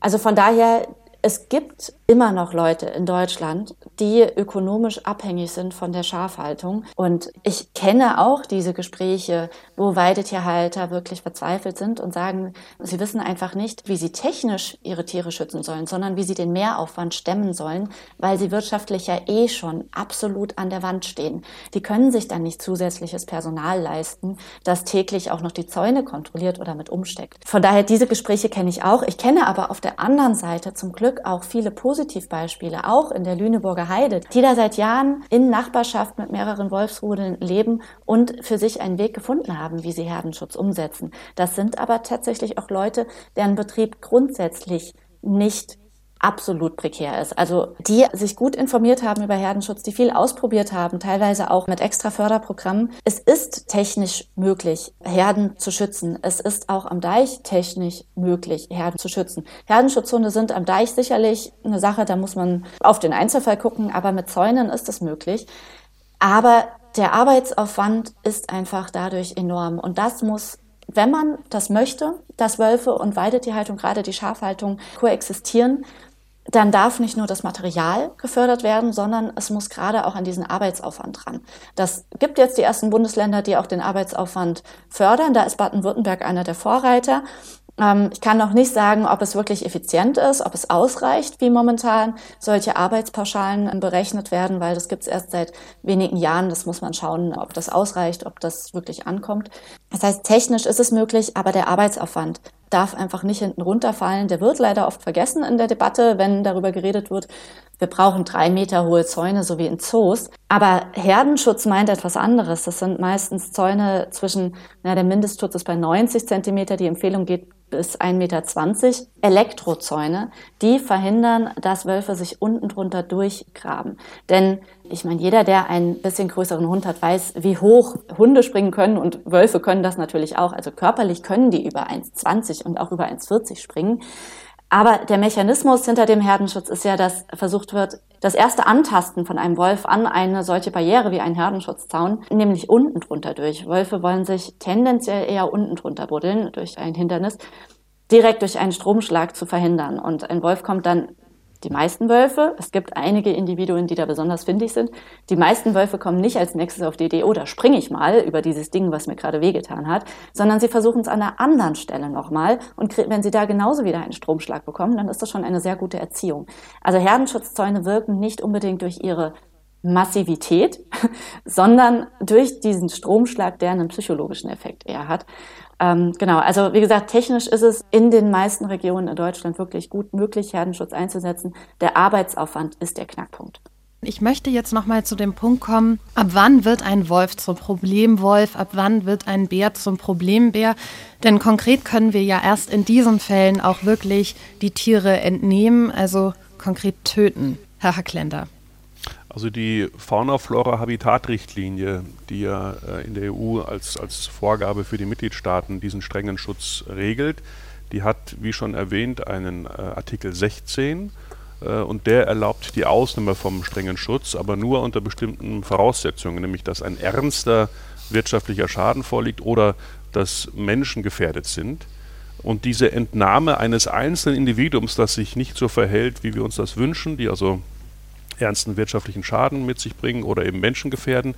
Also von daher, es gibt immer noch Leute in Deutschland, die ökonomisch abhängig sind von der Schafhaltung. Und ich kenne auch diese Gespräche, wo Weidetierhalter wirklich verzweifelt sind und sagen, sie wissen einfach nicht, wie sie technisch ihre Tiere schützen sollen, sondern wie sie den Mehraufwand stemmen sollen, weil sie wirtschaftlich ja eh schon absolut an der Wand stehen. Die können sich dann nicht zusätzliches Personal leisten, das täglich auch noch die Zäune kontrolliert oder mit umsteckt. Von daher, diese Gespräche kenne ich auch. Ich kenne aber auf der anderen Seite zum Glück auch viele Positivbeispiele, auch in der Lüneburger Heide, die da seit Jahren in Nachbarschaft mit mehreren Wolfsrudeln leben und für sich einen Weg gefunden haben, wie sie Herdenschutz umsetzen. Das sind aber tatsächlich auch Leute, deren Betrieb grundsätzlich nicht absolut prekär ist. Also die sich gut informiert haben über Herdenschutz, die viel ausprobiert haben, teilweise auch mit extra Förderprogrammen. Es ist technisch möglich, Herden zu schützen. Es ist auch am Deich technisch möglich, Herden zu schützen. Herdenschutzhunde sind am Deich sicherlich eine Sache, da muss man auf den Einzelfall gucken, aber mit Zäunen ist es möglich. Aber der Arbeitsaufwand ist einfach dadurch enorm und das muss wenn man das möchte, dass Wölfe und Weidetierhaltung, gerade die Schafhaltung, koexistieren, dann darf nicht nur das Material gefördert werden, sondern es muss gerade auch an diesen Arbeitsaufwand ran. Das gibt jetzt die ersten Bundesländer, die auch den Arbeitsaufwand fördern. Da ist Baden-Württemberg einer der Vorreiter. Ähm, ich kann noch nicht sagen, ob es wirklich effizient ist, ob es ausreicht, wie momentan solche Arbeitspauschalen berechnet werden, weil das gibt es erst seit wenigen Jahren. Das muss man schauen, ob das ausreicht, ob das wirklich ankommt. Das heißt, technisch ist es möglich, aber der Arbeitsaufwand darf einfach nicht hinten runterfallen. Der wird leider oft vergessen in der Debatte, wenn darüber geredet wird, wir brauchen drei Meter hohe Zäune, so wie in Zoos. Aber Herdenschutz meint etwas anderes. Das sind meistens Zäune zwischen, na, der Mindestschutz ist bei 90 Zentimeter, die Empfehlung geht bis 1,20 Meter Elektrozäune, die verhindern, dass Wölfe sich unten drunter durchgraben. Denn ich meine, jeder, der einen bisschen größeren Hund hat, weiß, wie hoch Hunde springen können und Wölfe können das natürlich auch. Also körperlich können die über 1,20 und auch über 1,40 springen. Aber der Mechanismus hinter dem Herdenschutz ist ja, dass versucht wird, das erste Antasten von einem Wolf an eine solche Barriere wie ein Herdenschutzzaun, nämlich unten drunter durch. Wölfe wollen sich tendenziell eher unten drunter buddeln durch ein Hindernis, direkt durch einen Stromschlag zu verhindern. Und ein Wolf kommt dann die meisten Wölfe, es gibt einige Individuen, die da besonders findig sind, die meisten Wölfe kommen nicht als nächstes auf die Idee, oh, da springe ich mal über dieses Ding, was mir gerade wehgetan hat, sondern sie versuchen es an einer anderen Stelle nochmal und wenn sie da genauso wieder einen Stromschlag bekommen, dann ist das schon eine sehr gute Erziehung. Also Herdenschutzzäune wirken nicht unbedingt durch ihre Massivität, sondern durch diesen Stromschlag, der einen psychologischen Effekt eher hat. Ähm, genau, also wie gesagt, technisch ist es in den meisten Regionen in Deutschland wirklich gut möglich, Herdenschutz einzusetzen. Der Arbeitsaufwand ist der Knackpunkt. Ich möchte jetzt noch mal zu dem Punkt kommen, ab wann wird ein Wolf zum Problemwolf, ab wann wird ein Bär zum Problembär? Denn konkret können wir ja erst in diesen Fällen auch wirklich die Tiere entnehmen, also konkret töten. Herr Hackländer. Also die Fauna-Flora-Habitat-Richtlinie, die ja äh, in der EU als, als Vorgabe für die Mitgliedstaaten diesen strengen Schutz regelt, die hat, wie schon erwähnt, einen äh, Artikel 16 äh, und der erlaubt die Ausnahme vom strengen Schutz, aber nur unter bestimmten Voraussetzungen, nämlich dass ein ernster wirtschaftlicher Schaden vorliegt oder dass Menschen gefährdet sind. Und diese Entnahme eines einzelnen Individuums, das sich nicht so verhält, wie wir uns das wünschen, die also ernsten wirtschaftlichen Schaden mit sich bringen oder eben Menschen gefährden.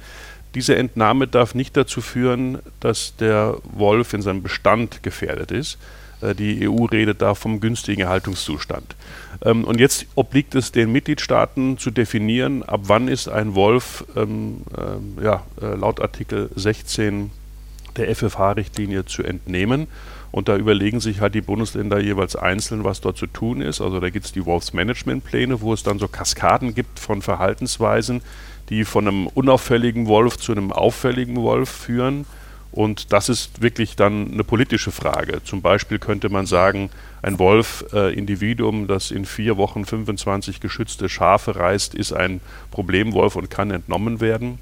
Diese Entnahme darf nicht dazu führen, dass der Wolf in seinem Bestand gefährdet ist. Äh, die EU redet da vom günstigen Erhaltungszustand. Ähm, und jetzt obliegt es den Mitgliedstaaten zu definieren, ab wann ist ein Wolf ähm, äh, ja, laut Artikel 16 der FFH-Richtlinie zu entnehmen. Und da überlegen sich halt die Bundesländer jeweils einzeln, was dort zu tun ist. Also da gibt es die Wolfsmanagementpläne, wo es dann so Kaskaden gibt von Verhaltensweisen, die von einem unauffälligen Wolf zu einem auffälligen Wolf führen. Und das ist wirklich dann eine politische Frage. Zum Beispiel könnte man sagen, ein Wolf-Individuum, äh, das in vier Wochen 25 geschützte Schafe reißt, ist ein Problemwolf und kann entnommen werden.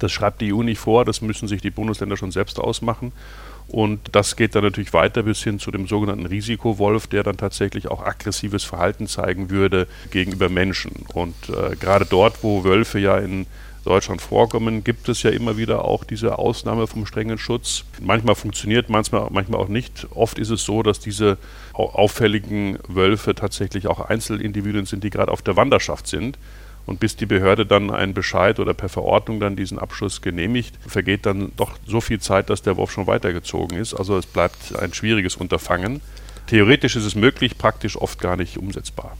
Das schreibt die EU nicht vor, das müssen sich die Bundesländer schon selbst ausmachen. Und das geht dann natürlich weiter bis hin zu dem sogenannten Risikowolf, der dann tatsächlich auch aggressives Verhalten zeigen würde gegenüber Menschen. Und äh, gerade dort, wo Wölfe ja in Deutschland vorkommen, gibt es ja immer wieder auch diese Ausnahme vom strengen Schutz. Manchmal funktioniert, manchmal, manchmal auch nicht. Oft ist es so, dass diese auffälligen Wölfe tatsächlich auch Einzelindividuen sind, die gerade auf der Wanderschaft sind und bis die Behörde dann einen Bescheid oder per Verordnung dann diesen Abschuss genehmigt, vergeht dann doch so viel Zeit, dass der Wurf schon weitergezogen ist. Also es bleibt ein schwieriges Unterfangen. Theoretisch ist es möglich, praktisch oft gar nicht umsetzbar.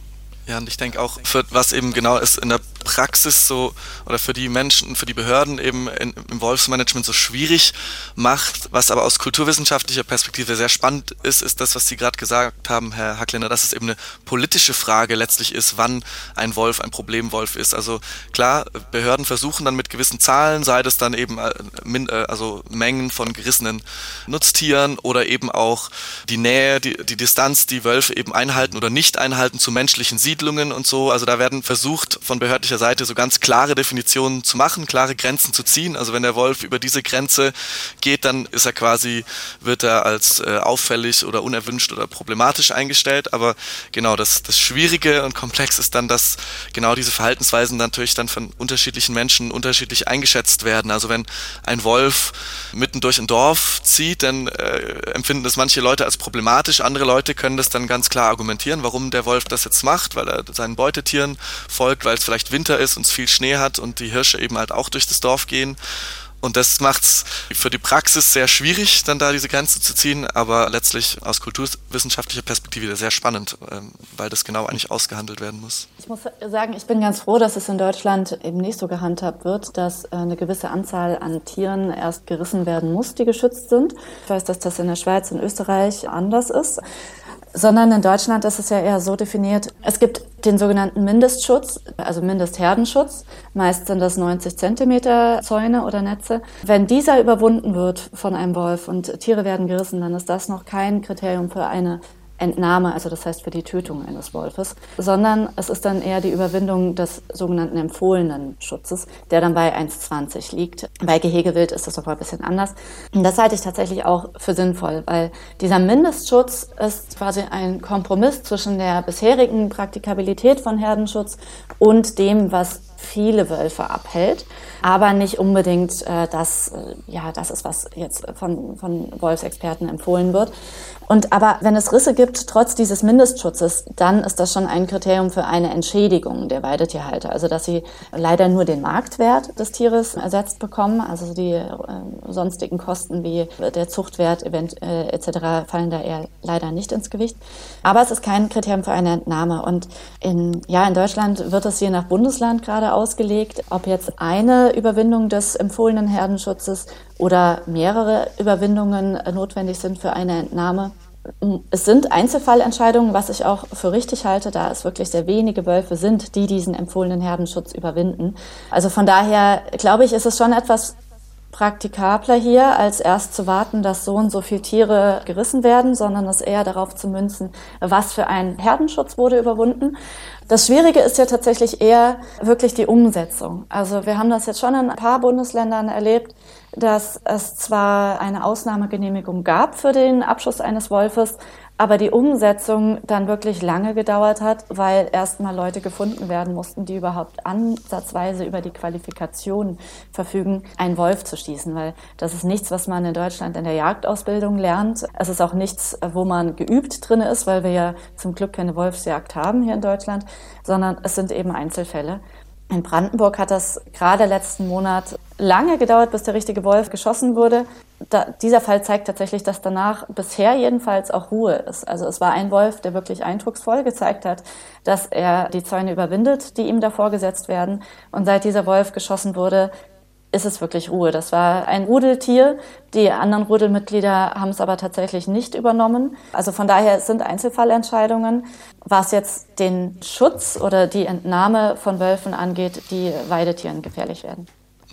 Ja, und ich denke auch, für was eben genau ist in der Praxis so oder für die Menschen, für die Behörden eben in, im Wolfsmanagement so schwierig macht, was aber aus kulturwissenschaftlicher Perspektive sehr spannend ist, ist das, was Sie gerade gesagt haben, Herr Hackländer, dass es eben eine politische Frage letztlich ist, wann ein Wolf ein Problemwolf ist. Also klar, Behörden versuchen dann mit gewissen Zahlen, sei das dann eben äh, äh, also Mengen von gerissenen Nutztieren oder eben auch die Nähe, die, die Distanz, die Wölfe eben einhalten oder nicht einhalten zu menschlichen Siedlungen Siedlungen und so. Also da werden versucht von behördlicher Seite so ganz klare Definitionen zu machen, klare Grenzen zu ziehen. Also wenn der Wolf über diese Grenze geht, dann ist er quasi, wird er als äh, auffällig oder unerwünscht oder problematisch eingestellt. Aber genau das, das Schwierige und Komplex ist dann, dass genau diese Verhaltensweisen natürlich dann von unterschiedlichen Menschen unterschiedlich eingeschätzt werden. Also wenn ein Wolf mitten durch ein Dorf zieht, dann äh, empfinden das manche Leute als problematisch. Andere Leute können das dann ganz klar argumentieren, warum der Wolf das jetzt macht, weil seinen Beutetieren folgt, weil es vielleicht Winter ist und es viel Schnee hat und die Hirsche eben halt auch durch das Dorf gehen. Und das macht es für die Praxis sehr schwierig, dann da diese Grenze zu ziehen, aber letztlich aus kulturwissenschaftlicher Perspektive sehr spannend, ähm, weil das genau eigentlich ausgehandelt werden muss. Ich muss sagen, ich bin ganz froh, dass es in Deutschland eben nicht so gehandhabt wird, dass äh, eine gewisse Anzahl an Tieren erst gerissen werden muss, die geschützt sind. Ich weiß, dass das in der Schweiz und Österreich anders ist sondern in Deutschland ist es ja eher so definiert, es gibt den sogenannten Mindestschutz, also Mindestherdenschutz. Meist sind das 90 Zentimeter Zäune oder Netze. Wenn dieser überwunden wird von einem Wolf und Tiere werden gerissen, dann ist das noch kein Kriterium für eine Entnahme, also das heißt für die Tötung eines Wolfes, sondern es ist dann eher die Überwindung des sogenannten empfohlenen Schutzes, der dann bei 1,20 liegt. Bei Gehegewild ist das noch mal ein bisschen anders. Und das halte ich tatsächlich auch für sinnvoll, weil dieser Mindestschutz ist quasi ein Kompromiss zwischen der bisherigen Praktikabilität von Herdenschutz und dem, was viele Wölfe abhält, aber nicht unbedingt äh, das, äh, ja, das ist, was jetzt von, von Wolfsexperten empfohlen wird. Und aber wenn es Risse gibt, trotz dieses Mindestschutzes, dann ist das schon ein Kriterium für eine Entschädigung der Weidetierhalter. Also dass sie leider nur den Marktwert des Tieres ersetzt bekommen, also die äh, sonstigen Kosten wie der Zuchtwert event, äh, etc. fallen da eher leider nicht ins Gewicht. Aber es ist kein Kriterium für eine Entnahme. Und in, ja, in Deutschland wird es je nach Bundesland gerade ausgelegt, ob jetzt eine Überwindung des empfohlenen Herdenschutzes oder mehrere Überwindungen notwendig sind für eine Entnahme. Es sind Einzelfallentscheidungen, was ich auch für richtig halte, da es wirklich sehr wenige Wölfe sind, die diesen empfohlenen Herdenschutz überwinden. Also von daher glaube ich, ist es schon etwas praktikabler hier, als erst zu warten, dass so und so viele Tiere gerissen werden, sondern es eher darauf zu münzen, was für ein Herdenschutz wurde überwunden. Das Schwierige ist ja tatsächlich eher wirklich die Umsetzung. Also wir haben das jetzt schon in ein paar Bundesländern erlebt, dass es zwar eine Ausnahmegenehmigung gab für den Abschuss eines Wolfes, aber die Umsetzung dann wirklich lange gedauert hat, weil erstmal Leute gefunden werden mussten, die überhaupt ansatzweise über die Qualifikation verfügen, einen Wolf zu schießen, weil das ist nichts, was man in Deutschland in der Jagdausbildung lernt. Es ist auch nichts, wo man geübt drin ist, weil wir ja zum Glück keine Wolfsjagd haben hier in Deutschland, sondern es sind eben Einzelfälle. In Brandenburg hat das gerade letzten Monat lange gedauert, bis der richtige Wolf geschossen wurde. Da, dieser Fall zeigt tatsächlich, dass danach bisher jedenfalls auch Ruhe ist. Also es war ein Wolf, der wirklich eindrucksvoll gezeigt hat, dass er die Zäune überwindet, die ihm davor gesetzt werden. Und seit dieser Wolf geschossen wurde, ist es wirklich Ruhe. Das war ein Rudeltier. Die anderen Rudelmitglieder haben es aber tatsächlich nicht übernommen. Also von daher sind Einzelfallentscheidungen. Was jetzt den Schutz oder die Entnahme von Wölfen angeht, die Weidetieren gefährlich werden.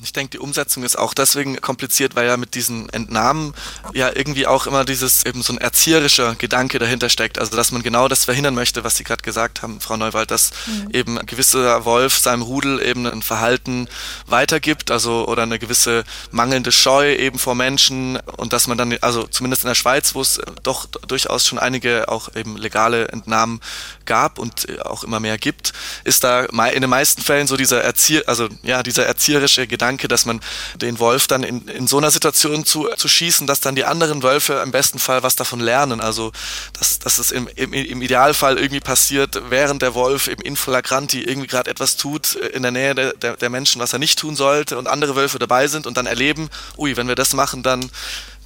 Ich denke, die Umsetzung ist auch deswegen kompliziert, weil ja mit diesen Entnahmen ja irgendwie auch immer dieses eben so ein erzieherischer Gedanke dahinter steckt. Also dass man genau das verhindern möchte, was Sie gerade gesagt haben, Frau Neuwald, dass mhm. eben ein gewisser Wolf seinem Rudel eben ein Verhalten weitergibt, also oder eine gewisse mangelnde Scheu eben vor Menschen und dass man dann, also zumindest in der Schweiz, wo es doch durchaus schon einige auch eben legale Entnahmen gab und auch immer mehr gibt, ist da in den meisten Fällen so dieser Erzieh also ja, dieser erzieherische Gedanke Gedanke, dass man den Wolf dann in, in so einer Situation zu, zu schießen, dass dann die anderen Wölfe im besten Fall was davon lernen. Also, dass, dass es im, im, im Idealfall irgendwie passiert, während der Wolf im Inflagranti irgendwie gerade etwas tut äh, in der Nähe der, der, der Menschen, was er nicht tun sollte und andere Wölfe dabei sind und dann erleben, ui, wenn wir das machen, dann,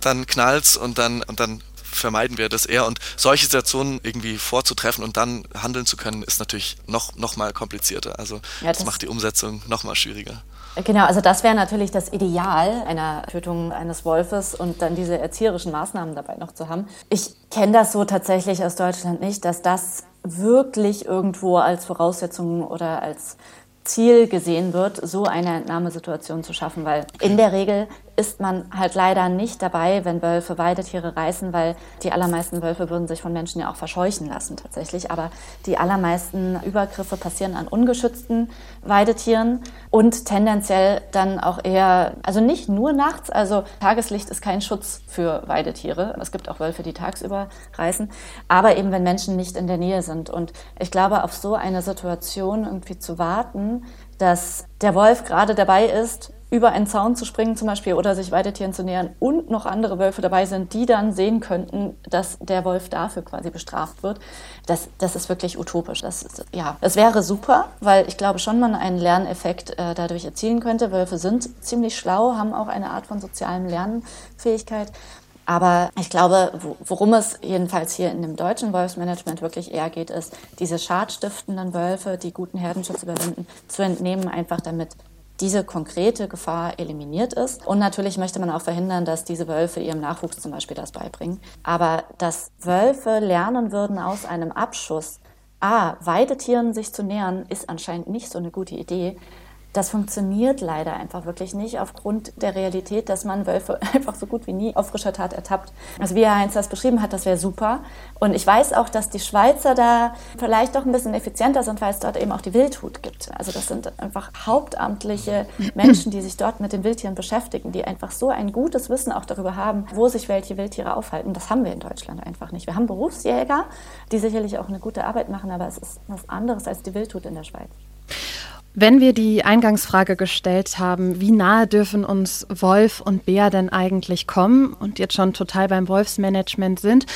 dann knallt's und dann, und dann vermeiden wir das eher. Und solche Situationen irgendwie vorzutreffen und dann handeln zu können, ist natürlich noch, noch mal komplizierter. Also ja, das, das macht die Umsetzung noch mal schwieriger. Genau, also das wäre natürlich das Ideal einer Tötung eines Wolfes und dann diese erzieherischen Maßnahmen dabei noch zu haben. Ich kenne das so tatsächlich aus Deutschland nicht, dass das wirklich irgendwo als Voraussetzung oder als Ziel gesehen wird, so eine Entnahmesituation zu schaffen, weil in der Regel ist man halt leider nicht dabei, wenn Wölfe Weidetiere reißen, weil die allermeisten Wölfe würden sich von Menschen ja auch verscheuchen lassen tatsächlich. Aber die allermeisten Übergriffe passieren an ungeschützten Weidetieren und tendenziell dann auch eher, also nicht nur nachts, also Tageslicht ist kein Schutz für Weidetiere. Es gibt auch Wölfe, die tagsüber reißen, aber eben wenn Menschen nicht in der Nähe sind. Und ich glaube, auf so eine Situation irgendwie zu warten, dass der Wolf gerade dabei ist, über einen Zaun zu springen zum Beispiel oder sich Weidetieren zu nähern und noch andere Wölfe dabei sind, die dann sehen könnten, dass der Wolf dafür quasi bestraft wird, das, das ist wirklich utopisch. Das, ja, es wäre super, weil ich glaube schon, man einen Lerneffekt äh, dadurch erzielen könnte. Wölfe sind ziemlich schlau, haben auch eine Art von sozialem Lernfähigkeit. Aber ich glaube, worum es jedenfalls hier in dem deutschen Wolfsmanagement wirklich eher geht, ist, diese schadstiftenden Wölfe, die guten Herdenschutz überwinden, zu entnehmen, einfach damit diese konkrete Gefahr eliminiert ist. Und natürlich möchte man auch verhindern, dass diese Wölfe ihrem Nachwuchs zum Beispiel das beibringen. Aber dass Wölfe lernen würden aus einem Abschuss, ah, Weidetieren sich zu nähern, ist anscheinend nicht so eine gute Idee. Das funktioniert leider einfach wirklich nicht aufgrund der Realität, dass man Wölfe einfach so gut wie nie auf frischer Tat ertappt. Also wie Herr Heinz das beschrieben hat, das wäre super. Und ich weiß auch, dass die Schweizer da vielleicht doch ein bisschen effizienter sind, weil es dort eben auch die Wildhut gibt. Also das sind einfach hauptamtliche Menschen, die sich dort mit den Wildtieren beschäftigen, die einfach so ein gutes Wissen auch darüber haben, wo sich welche Wildtiere aufhalten. Das haben wir in Deutschland einfach nicht. Wir haben Berufsjäger, die sicherlich auch eine gute Arbeit machen, aber es ist was anderes als die Wildhut in der Schweiz. Wenn wir die Eingangsfrage gestellt haben, wie nahe dürfen uns Wolf und Bär denn eigentlich kommen und jetzt schon total beim Wolfsmanagement sind,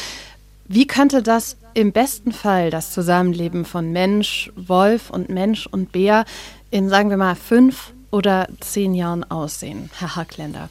wie könnte das im besten Fall das Zusammenleben von Mensch, Wolf und Mensch und Bär in, sagen wir mal, fünf oder zehn Jahren aussehen, Herr Hackländer?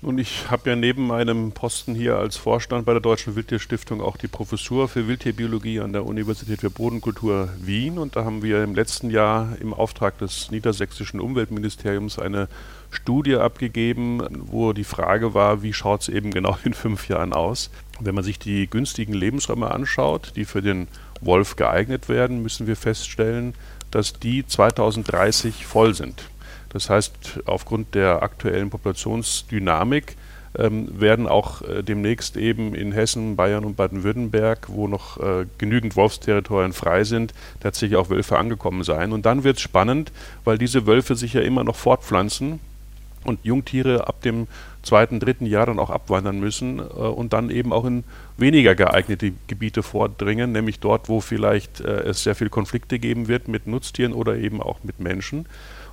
Nun, ich habe ja neben meinem Posten hier als Vorstand bei der Deutschen Wildtierstiftung auch die Professur für Wildtierbiologie an der Universität für Bodenkultur Wien. Und da haben wir im letzten Jahr im Auftrag des niedersächsischen Umweltministeriums eine Studie abgegeben, wo die Frage war, wie schaut es eben genau in fünf Jahren aus. Wenn man sich die günstigen Lebensräume anschaut, die für den Wolf geeignet werden, müssen wir feststellen, dass die 2030 voll sind. Das heißt, aufgrund der aktuellen Populationsdynamik ähm, werden auch äh, demnächst eben in Hessen, Bayern und Baden-Württemberg, wo noch äh, genügend Wolfsterritorien frei sind, tatsächlich auch Wölfe angekommen sein. Und dann wird es spannend, weil diese Wölfe sich ja immer noch fortpflanzen und Jungtiere ab dem zweiten, dritten Jahr dann auch abwandern müssen äh, und dann eben auch in weniger geeignete Gebiete vordringen, nämlich dort, wo vielleicht äh, es sehr viele Konflikte geben wird mit Nutztieren oder eben auch mit Menschen.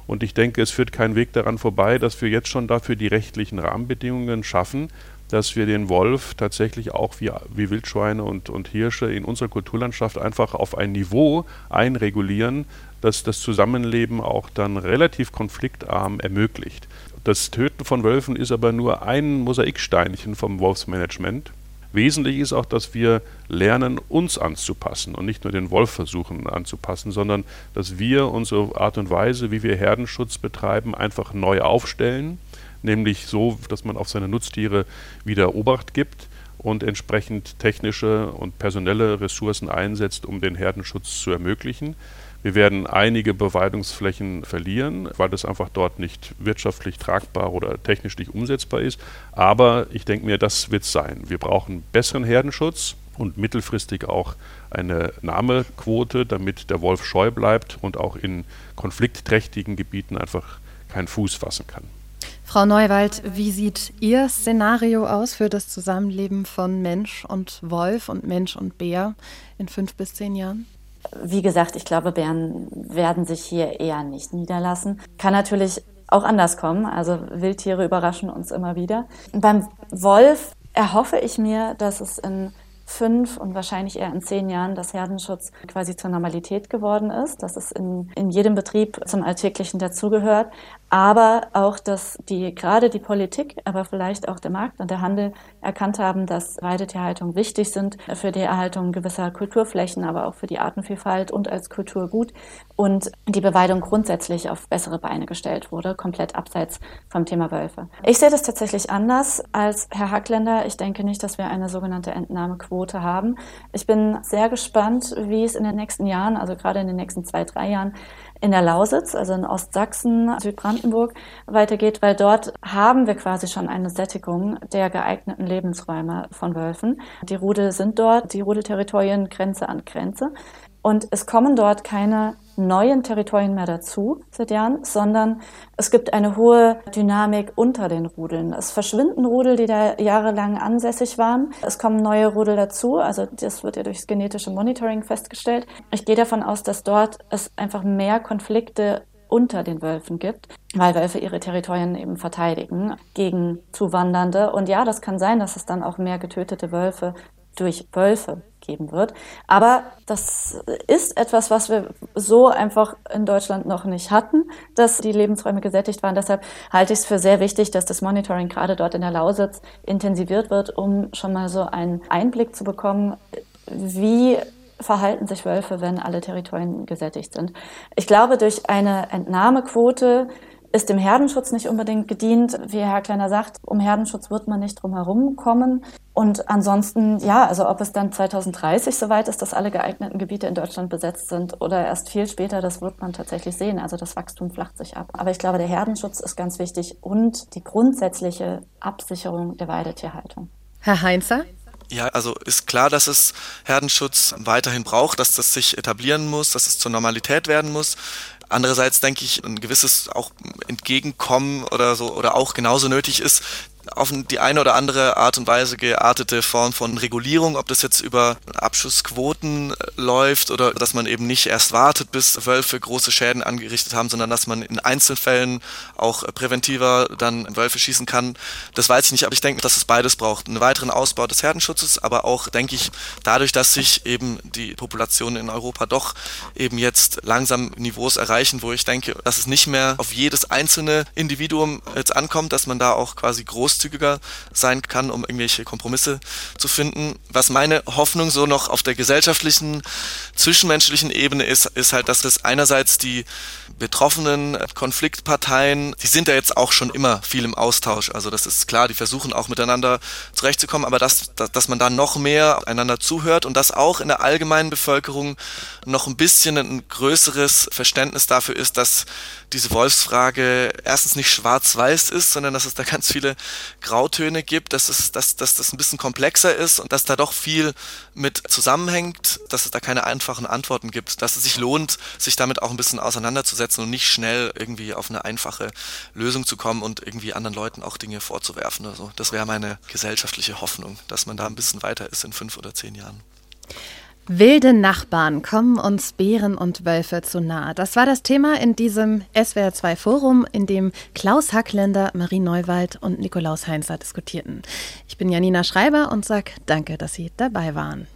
Und ich denke, es führt kein Weg daran vorbei, dass wir jetzt schon dafür die rechtlichen Rahmenbedingungen schaffen, dass wir den Wolf tatsächlich auch wie, wie Wildschweine und, und Hirsche in unserer Kulturlandschaft einfach auf ein Niveau einregulieren, das das Zusammenleben auch dann relativ konfliktarm ermöglicht. Das Töten von Wölfen ist aber nur ein Mosaiksteinchen vom Wolfsmanagement. Wesentlich ist auch, dass wir lernen, uns anzupassen und nicht nur den Wolf versuchen anzupassen, sondern dass wir unsere Art und Weise, wie wir Herdenschutz betreiben, einfach neu aufstellen, nämlich so, dass man auf seine Nutztiere wieder Obacht gibt und entsprechend technische und personelle Ressourcen einsetzt, um den Herdenschutz zu ermöglichen. Wir werden einige Beweidungsflächen verlieren, weil das einfach dort nicht wirtschaftlich tragbar oder technisch nicht umsetzbar ist. Aber ich denke mir, das wird es sein. Wir brauchen besseren Herdenschutz und mittelfristig auch eine Nahmequote, damit der Wolf scheu bleibt und auch in konfliktträchtigen Gebieten einfach keinen Fuß fassen kann. Frau Neuwald, wie sieht Ihr Szenario aus für das Zusammenleben von Mensch und Wolf und Mensch und Bär in fünf bis zehn Jahren? Wie gesagt, ich glaube, Bären werden sich hier eher nicht niederlassen. Kann natürlich auch anders kommen. Also Wildtiere überraschen uns immer wieder. Beim Wolf erhoffe ich mir, dass es in fünf und wahrscheinlich eher in zehn Jahren das Herdenschutz quasi zur Normalität geworden ist, dass es in, in jedem Betrieb zum Alltäglichen dazugehört aber auch, dass die gerade die Politik, aber vielleicht auch der Markt und der Handel erkannt haben, dass Weidetierhaltung wichtig sind für die Erhaltung gewisser Kulturflächen, aber auch für die Artenvielfalt und als Kulturgut und die Beweidung grundsätzlich auf bessere Beine gestellt wurde, komplett abseits vom Thema Wölfe. Ich sehe das tatsächlich anders als Herr Hackländer. Ich denke nicht, dass wir eine sogenannte Entnahmequote haben. Ich bin sehr gespannt, wie es in den nächsten Jahren, also gerade in den nächsten zwei, drei Jahren, in der Lausitz, also in Ostsachsen, Südbrandenburg weitergeht, weil dort haben wir quasi schon eine Sättigung der geeigneten Lebensräume von Wölfen. Die Rudel sind dort, die Rudelterritorien Grenze an Grenze. Und es kommen dort keine neuen Territorien mehr dazu seit Jahren, sondern es gibt eine hohe Dynamik unter den Rudeln. Es verschwinden Rudel, die da jahrelang ansässig waren. Es kommen neue Rudel dazu. Also das wird ja durchs genetische Monitoring festgestellt. Ich gehe davon aus, dass dort es einfach mehr Konflikte unter den Wölfen gibt, weil Wölfe ihre Territorien eben verteidigen gegen Zuwandernde. Und ja, das kann sein, dass es dann auch mehr getötete Wölfe durch Wölfe geben wird. Aber das ist etwas, was wir so einfach in Deutschland noch nicht hatten, dass die Lebensräume gesättigt waren. Deshalb halte ich es für sehr wichtig, dass das Monitoring gerade dort in der Lausitz intensiviert wird, um schon mal so einen Einblick zu bekommen, wie verhalten sich Wölfe, wenn alle Territorien gesättigt sind. Ich glaube, durch eine Entnahmequote ist dem Herdenschutz nicht unbedingt gedient. Wie Herr Kleiner sagt, um Herdenschutz wird man nicht drum herum kommen. Und ansonsten, ja, also ob es dann 2030 soweit ist, dass alle geeigneten Gebiete in Deutschland besetzt sind oder erst viel später, das wird man tatsächlich sehen. Also das Wachstum flacht sich ab. Aber ich glaube, der Herdenschutz ist ganz wichtig und die grundsätzliche Absicherung der Weidetierhaltung. Herr Heinzer? Ja, also ist klar, dass es Herdenschutz weiterhin braucht, dass das sich etablieren muss, dass es zur Normalität werden muss. Andererseits denke ich, ein gewisses auch Entgegenkommen oder so oder auch genauso nötig ist, auf die eine oder andere Art und Weise geartete Form von Regulierung, ob das jetzt über Abschussquoten äh, läuft oder dass man eben nicht erst wartet, bis Wölfe große Schäden angerichtet haben, sondern dass man in Einzelfällen auch präventiver dann Wölfe schießen kann. Das weiß ich nicht, aber ich denke, dass es beides braucht. Einen weiteren Ausbau des Herdenschutzes, aber auch, denke ich, dadurch, dass sich eben die Populationen in Europa doch eben jetzt langsam Niveaus erreichen, wo ich denke, dass es nicht mehr auf jedes einzelne Individuum jetzt ankommt, dass man da auch quasi groß großzügiger sein kann, um irgendwelche Kompromisse zu finden. Was meine Hoffnung so noch auf der gesellschaftlichen, zwischenmenschlichen Ebene ist, ist halt, dass das einerseits die betroffenen Konfliktparteien, die sind ja jetzt auch schon immer viel im Austausch. Also das ist klar, die versuchen auch miteinander zurechtzukommen, aber dass, dass man da noch mehr einander zuhört und dass auch in der allgemeinen Bevölkerung noch ein bisschen ein größeres Verständnis dafür ist, dass diese Wolfsfrage erstens nicht schwarz-weiß ist, sondern dass es da ganz viele Grautöne gibt, dass, es, dass, dass das ein bisschen komplexer ist und dass da doch viel mit zusammenhängt, dass es da keine einfachen Antworten gibt, dass es sich lohnt, sich damit auch ein bisschen auseinanderzusetzen und nicht schnell irgendwie auf eine einfache Lösung zu kommen und irgendwie anderen Leuten auch Dinge vorzuwerfen oder so. Das wäre meine gesellschaftliche Hoffnung, dass man da ein bisschen weiter ist in fünf oder zehn Jahren. Wilde Nachbarn kommen uns Bären und Wölfe zu nahe. Das war das Thema in diesem SWR2 Forum, in dem Klaus Hackländer, Marie Neuwald und Nikolaus Heinzer diskutierten. Ich bin Janina Schreiber und sage danke, dass Sie dabei waren.